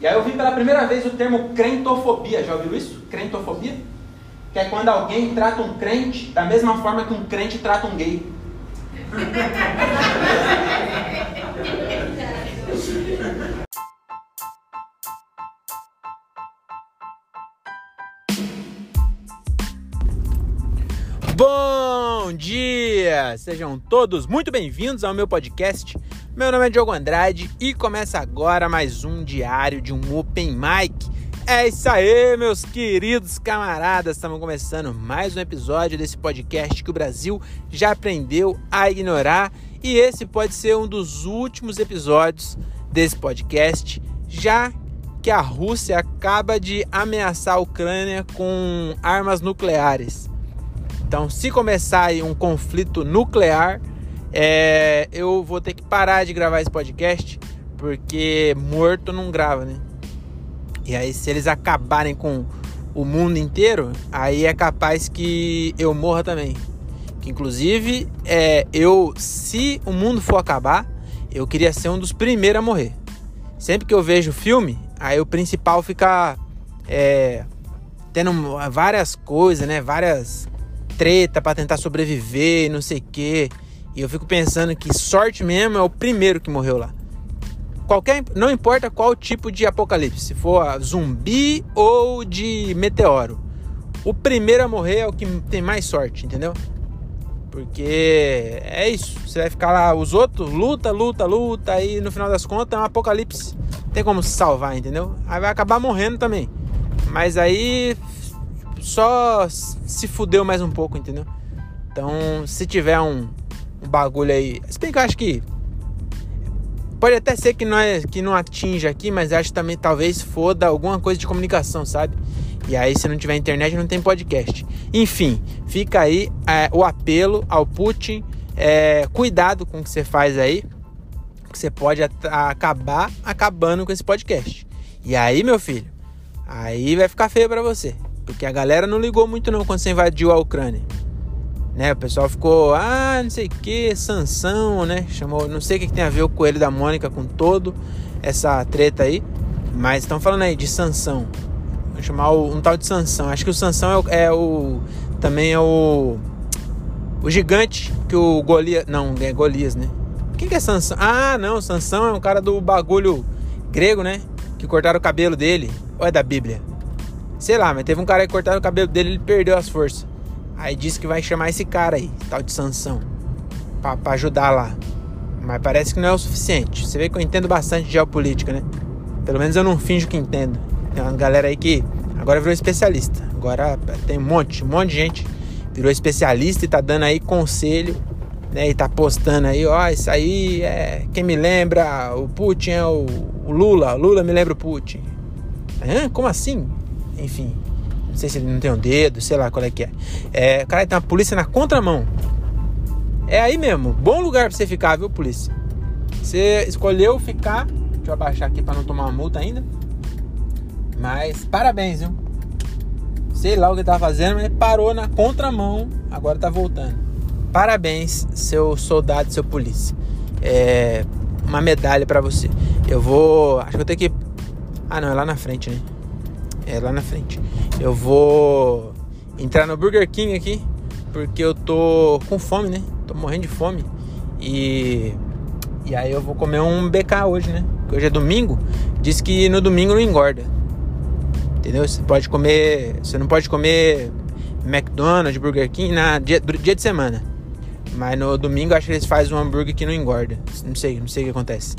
E aí eu vi pela primeira vez o termo crentofobia. Já ouviu isso? Crentofobia? Que é quando alguém trata um crente da mesma forma que um crente trata um gay. Bom dia! Sejam todos muito bem-vindos ao meu podcast. Meu nome é Diogo Andrade e começa agora mais um diário de um Open Mic. É isso aí, meus queridos camaradas! Estamos começando mais um episódio desse podcast que o Brasil já aprendeu a ignorar e esse pode ser um dos últimos episódios desse podcast, já que a Rússia acaba de ameaçar a Ucrânia com armas nucleares. Então, se começar aí um conflito nuclear, é, eu vou ter que parar de gravar esse podcast, porque morto não grava, né? E aí, se eles acabarem com o mundo inteiro, aí é capaz que eu morra também. Que, inclusive, é, eu, se o mundo for acabar, eu queria ser um dos primeiros a morrer. Sempre que eu vejo filme, aí o principal fica é, tendo várias coisas, né? Várias treta para tentar sobreviver, não sei o quê. E eu fico pensando que sorte mesmo é o primeiro que morreu lá. Qualquer, não importa qual tipo de apocalipse, se for zumbi ou de meteoro. O primeiro a morrer é o que tem mais sorte, entendeu? Porque é isso. Você vai ficar lá, os outros luta, luta, luta, e no final das contas é um apocalipse. Tem como se salvar, entendeu? Aí vai acabar morrendo também. Mas aí só se fudeu mais um pouco, entendeu? Então, se tiver um, um bagulho aí. Se bem que eu acho que. Pode até ser que não, é, que não atinja aqui, mas acho que também talvez foda alguma coisa de comunicação, sabe? E aí, se não tiver internet, não tem podcast. Enfim, fica aí é, o apelo ao Putin. É, cuidado com o que você faz aí, que você pode acabar acabando com esse podcast. E aí, meu filho, aí vai ficar feio para você. Porque a galera não ligou muito não quando você invadiu a Ucrânia. Né, o pessoal ficou, ah, não sei o que, Sansão, né? Chamou, não sei o que, que tem a ver o coelho da Mônica com todo essa treta aí. Mas estão falando aí de Sansão. Vou chamar o, um tal de Sansão. Acho que o Sansão é o, é o também é o o gigante que o Golias, não, é Golias, né? Quem que é Sansão? Ah, não, Sansão é um cara do bagulho grego, né? Que cortaram o cabelo dele. Ou é da Bíblia? Sei lá, mas teve um cara que cortaram o cabelo dele ele perdeu as forças. Aí disse que vai chamar esse cara aí, tal de Sansão, pra, pra ajudar lá. Mas parece que não é o suficiente. Você vê que eu entendo bastante de geopolítica, né? Pelo menos eu não finjo que entendo. Tem uma galera aí que agora virou especialista. Agora tem um monte, um monte de gente virou especialista e tá dando aí conselho, né? E tá postando aí, ó, isso aí é. Quem me lembra, o Putin é o, o Lula. Lula me lembra o Putin. Hã? Como assim? Enfim. Não sei se ele não tem um dedo, sei lá qual é que é. É, cara, tem uma polícia na contramão. É aí mesmo, bom lugar pra você ficar, viu, polícia? Você escolheu ficar. Deixa eu abaixar aqui para não tomar uma multa ainda. Mas parabéns, viu? Sei lá o que tava fazendo, mas parou na contramão, agora tá voltando. Parabéns, seu soldado, seu polícia. É uma medalha para você. Eu vou, acho que eu tenho que Ah, não, é lá na frente, né? É lá na frente. Eu vou entrar no Burger King aqui, porque eu tô com fome, né? Tô morrendo de fome. E e aí eu vou comer um BK hoje, né? Porque hoje é domingo. Diz que no domingo não engorda. Entendeu? Você pode comer, você não pode comer McDonald's, Burger King na dia, dia de semana. Mas no domingo acho que eles fazem um hambúrguer que não engorda. Não sei, não sei o que acontece.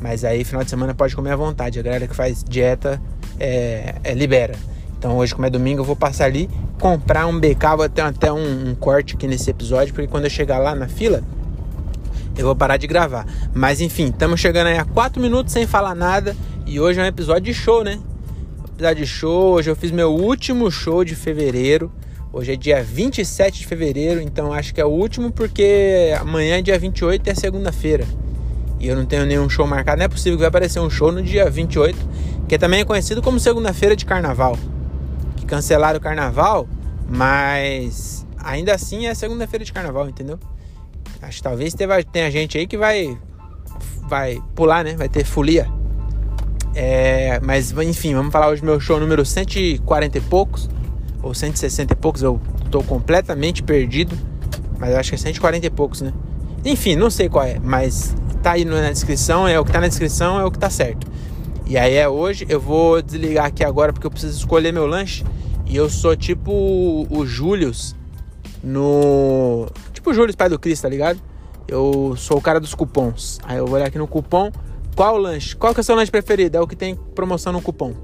Mas aí final de semana pode comer à vontade. A galera que faz dieta é, é, libera. Então hoje, como é domingo, eu vou passar ali, comprar um BK, vou ter até um, um corte aqui nesse episódio, porque quando eu chegar lá na fila, eu vou parar de gravar. Mas enfim, estamos chegando aí a 4 minutos sem falar nada. E hoje é um episódio de show, né? Episódio de show. Hoje eu fiz meu último show de fevereiro. Hoje é dia 27 de fevereiro, então acho que é o último porque amanhã é dia 28 e é segunda-feira. E eu não tenho nenhum show marcado. Não é possível que vai aparecer um show no dia 28 que também é conhecido como segunda-feira de carnaval. Que cancelaram o carnaval, mas ainda assim é segunda-feira de carnaval, entendeu? Acho que talvez tenha gente aí que vai vai pular, né? Vai ter folia. É, mas enfim, vamos falar hoje do meu show número 140 e poucos, ou 160 e poucos, eu tô completamente perdido, mas eu acho que é 140 e poucos, né? Enfim, não sei qual é, mas tá aí na descrição, é o que tá na descrição, é o que tá certo. E aí é hoje, eu vou desligar aqui agora porque eu preciso escolher meu lanche. E eu sou tipo o Július no. Tipo o Július, pai do Cristo, tá ligado? Eu sou o cara dos cupons. Aí eu vou olhar aqui no cupom. Qual o lanche? Qual que é o seu lanche preferido? É o que tem promoção no cupom.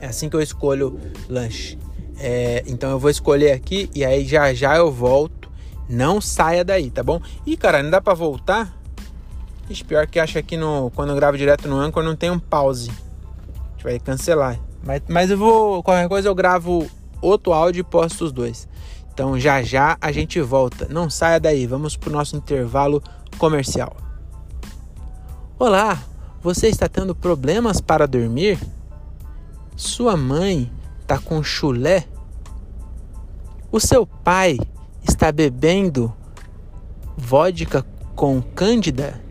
É assim que eu escolho lanche. É, então eu vou escolher aqui e aí já já eu volto. Não saia daí, tá bom? E cara, não dá pra voltar Ixi, pior que acho que no, quando eu gravo direto no Anchor não tem um pause. A gente vai cancelar. Mas, mas eu vou. Qualquer coisa eu gravo outro áudio e posto os dois. Então já já a gente volta. Não saia daí, vamos pro nosso intervalo comercial. Olá, você está tendo problemas para dormir? Sua mãe está com chulé? O seu pai está bebendo vodka com cândida?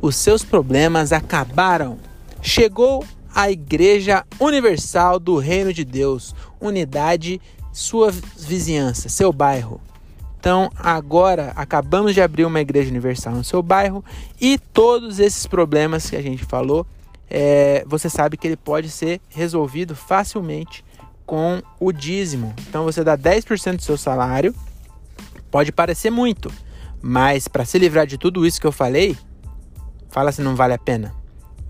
Os seus problemas acabaram. Chegou a Igreja Universal do Reino de Deus, unidade, sua vizinhança, seu bairro. Então, agora acabamos de abrir uma igreja universal no seu bairro e todos esses problemas que a gente falou, é, você sabe que ele pode ser resolvido facilmente com o dízimo. Então, você dá 10% do seu salário, pode parecer muito, mas para se livrar de tudo isso que eu falei, Fala se não vale a pena.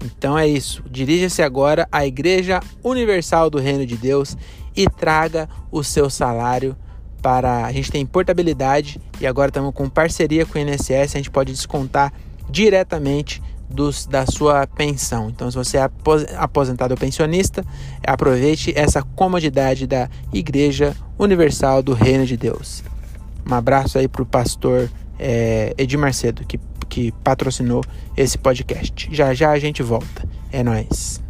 Então é isso. Dirija-se agora à Igreja Universal do Reino de Deus e traga o seu salário para. A gente tem portabilidade e agora estamos com parceria com o INSS. A gente pode descontar diretamente dos, da sua pensão. Então, se você é aposentado ou pensionista, aproveite essa comodidade da Igreja Universal do Reino de Deus. Um abraço aí para o pastor é, Edir Macedo, que que patrocinou esse podcast. Já já a gente volta. É nós.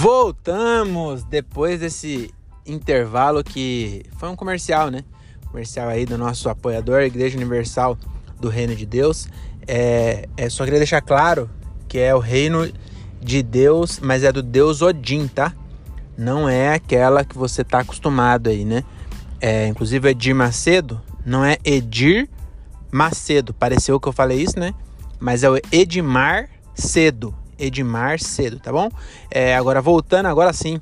Voltamos depois desse intervalo que foi um comercial, né? Comercial aí do nosso apoiador, Igreja Universal do Reino de Deus. É, é, só queria deixar claro que é o reino de Deus, mas é do Deus Odin, tá? Não é aquela que você tá acostumado aí, né? É, inclusive Edir Macedo, não é Edir Macedo. Pareceu que eu falei isso, né? Mas é o Edmar Cedo. Edmar Cedo, tá bom? É, agora voltando, agora sim,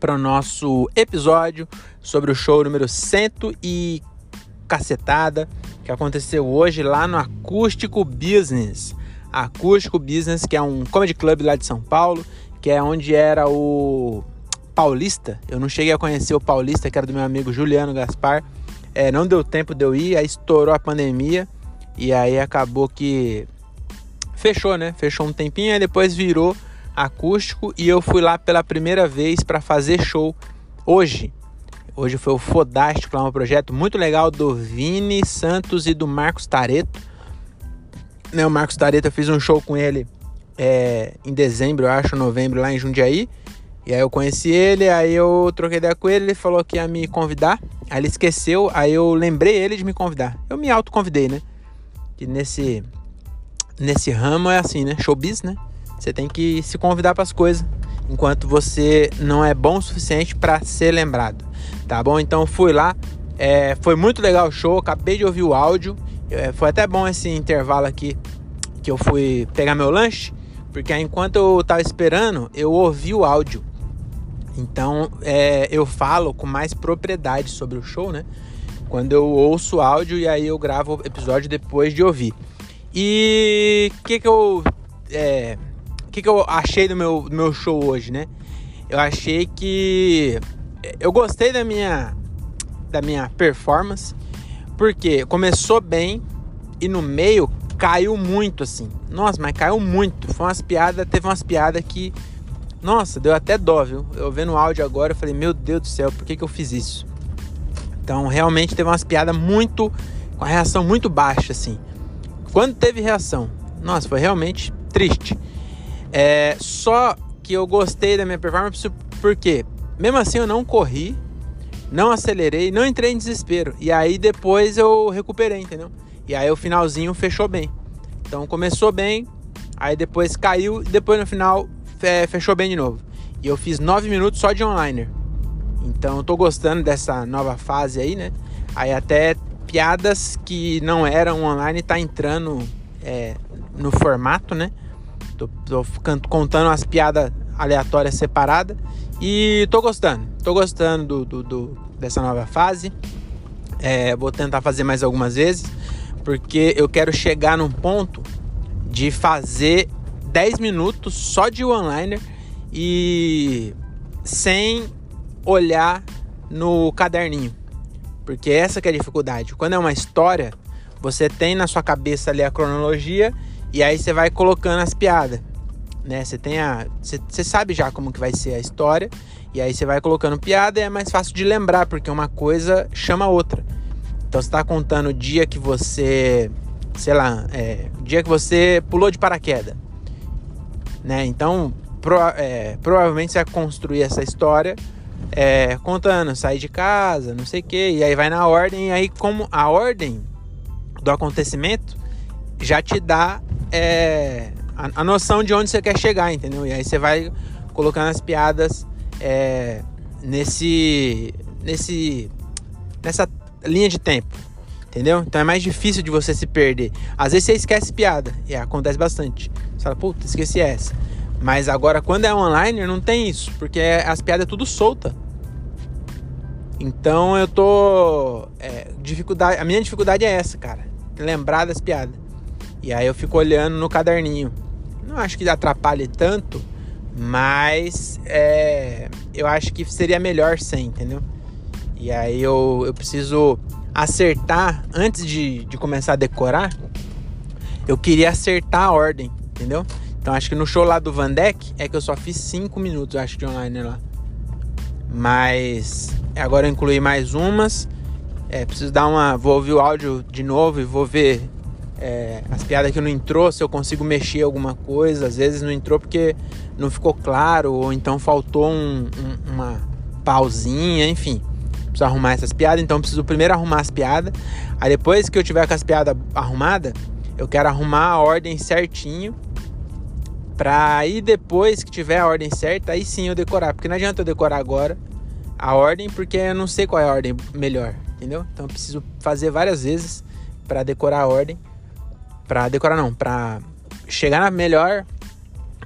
para o nosso episódio sobre o show número 100 e cacetada que aconteceu hoje lá no Acústico Business. Acústico Business, que é um comedy club lá de São Paulo, que é onde era o Paulista. Eu não cheguei a conhecer o Paulista, que era do meu amigo Juliano Gaspar. É, não deu tempo de eu ir, aí estourou a pandemia e aí acabou que fechou, né? Fechou um tempinho, aí depois virou acústico e eu fui lá pela primeira vez para fazer show hoje. Hoje foi o Fodástico, lá um projeto muito legal do Vini Santos e do Marcos Tareto né, o Marcos Tareta, eu fiz um show com ele é, em dezembro, eu acho, novembro, lá em Jundiaí. E aí eu conheci ele, aí eu troquei ideia com ele, ele falou que ia me convidar. Aí ele esqueceu, aí eu lembrei ele de me convidar. Eu me autoconvidei, né? Que nesse nesse ramo é assim, né? Showbiz, né? Você tem que se convidar para as coisas enquanto você não é bom o suficiente para ser lembrado, tá bom? Então fui lá, é, foi muito legal o show, acabei de ouvir o áudio foi até bom esse intervalo aqui que eu fui pegar meu lanche, porque enquanto eu tava esperando, eu ouvi o áudio. Então é, eu falo com mais propriedade sobre o show, né? Quando eu ouço o áudio e aí eu gravo o episódio depois de ouvir. E o que, que eu. É, que, que eu achei do meu, do meu show hoje, né? Eu achei que. Eu gostei da minha, da minha performance. Porque começou bem e no meio caiu muito assim. Nossa, mas caiu muito. Foi umas piadas, teve umas piadas que. Nossa, deu até dó, viu? Eu vendo o áudio agora, eu falei, meu Deus do céu, por que, que eu fiz isso? Então, realmente teve umas piadas muito. com a reação muito baixa, assim. Quando teve reação, nossa, foi realmente triste. É, só que eu gostei da minha performance porque mesmo assim eu não corri, não acelerei, não entrei em desespero. E aí depois eu recuperei, entendeu? E aí o finalzinho fechou bem. Então começou bem, aí depois caiu, depois no final fechou bem de novo. E eu fiz 9 minutos só de online. Então eu tô gostando dessa nova fase aí, né? Aí até piadas que não eram online tá entrando é, no formato, né? Tô, tô contando umas piadas aleatórias separadas e tô gostando. Tô gostando do, do, do dessa nova fase. É, vou tentar fazer mais algumas vezes, porque eu quero chegar num ponto de fazer 10 minutos só de one-liner e sem olhar no caderninho. Porque essa é a dificuldade. Quando é uma história, você tem na sua cabeça ali a cronologia e aí você vai colocando as piadas. Né? Você tem a. Você, sabe já como que vai ser a história. E aí você vai colocando piada e é mais fácil de lembrar, porque uma coisa chama a outra. Então você está contando o dia que você. Sei lá, é, o dia que você pulou de paraquedas. Né? Então, pro, é, provavelmente você vai construir essa história é, contando, sair de casa, não sei o que, e aí vai na ordem, e aí como a ordem do acontecimento já te dá é, a, a, noção de onde você quer chegar, entendeu? E aí você vai colocando as piadas é, nesse, nesse, nessa linha de tempo, entendeu? Então é mais difícil de você se perder. Às vezes você esquece piada, e acontece bastante. Você fala, puta, esqueci essa. Mas agora, quando é online, não tem isso, porque as piadas é tudo solta. Então eu tô. É, dificuldade, a minha dificuldade é essa, cara. Lembrar das piadas. E aí eu fico olhando no caderninho. Não acho que atrapalhe tanto, mas é, eu acho que seria melhor sem, entendeu? E aí eu, eu preciso acertar antes de, de começar a decorar. Eu queria acertar a ordem, entendeu? Então acho que no show lá do Vandeck é que eu só fiz 5 minutos, acho, de online lá. Mas agora eu incluí mais umas. É, preciso dar uma. Vou ouvir o áudio de novo e vou ver é, as piadas que não entrou, se eu consigo mexer alguma coisa. Às vezes não entrou porque não ficou claro, ou então faltou um, um, uma pausinha, enfim. Preciso arrumar essas piadas, então preciso primeiro arrumar as piadas. Aí depois que eu tiver com as piadas arrumadas, eu quero arrumar a ordem certinho Pra aí depois que tiver a ordem certa, aí sim eu decorar. Porque não adianta eu decorar agora a ordem, porque eu não sei qual é a ordem melhor, entendeu? Então eu preciso fazer várias vezes para decorar a ordem. Pra decorar não, pra chegar na melhor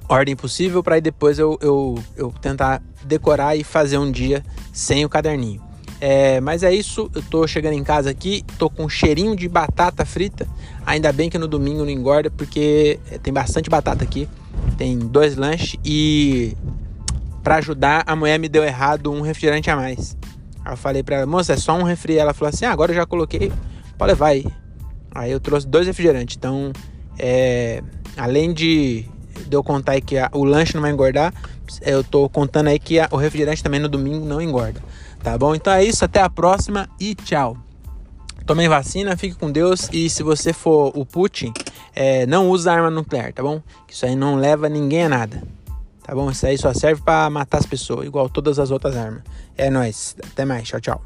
ordem possível, para depois eu, eu, eu tentar decorar e fazer um dia sem o caderninho. É, mas é isso, eu tô chegando em casa aqui, tô com um cheirinho de batata frita. Ainda bem que no domingo não engorda, porque tem bastante batata aqui tem dois lanches e para ajudar a mulher me deu errado um refrigerante a mais. Aí eu falei para ela, moça, é só um refri. Ela falou assim, ah, agora eu já coloquei, pode levar aí. Aí eu trouxe dois refrigerantes. Então, é, além de, de eu contar aí que a, o lanche não vai engordar, eu tô contando aí que a, o refrigerante também no domingo não engorda. Tá bom? Então é isso, até a próxima e tchau. Tomem vacina, fique com Deus e se você for o Putin, é, não usa arma nuclear, tá bom? Isso aí não leva ninguém a nada. Tá bom? Isso aí só serve para matar as pessoas, igual todas as outras armas. É nóis. Até mais. Tchau, tchau.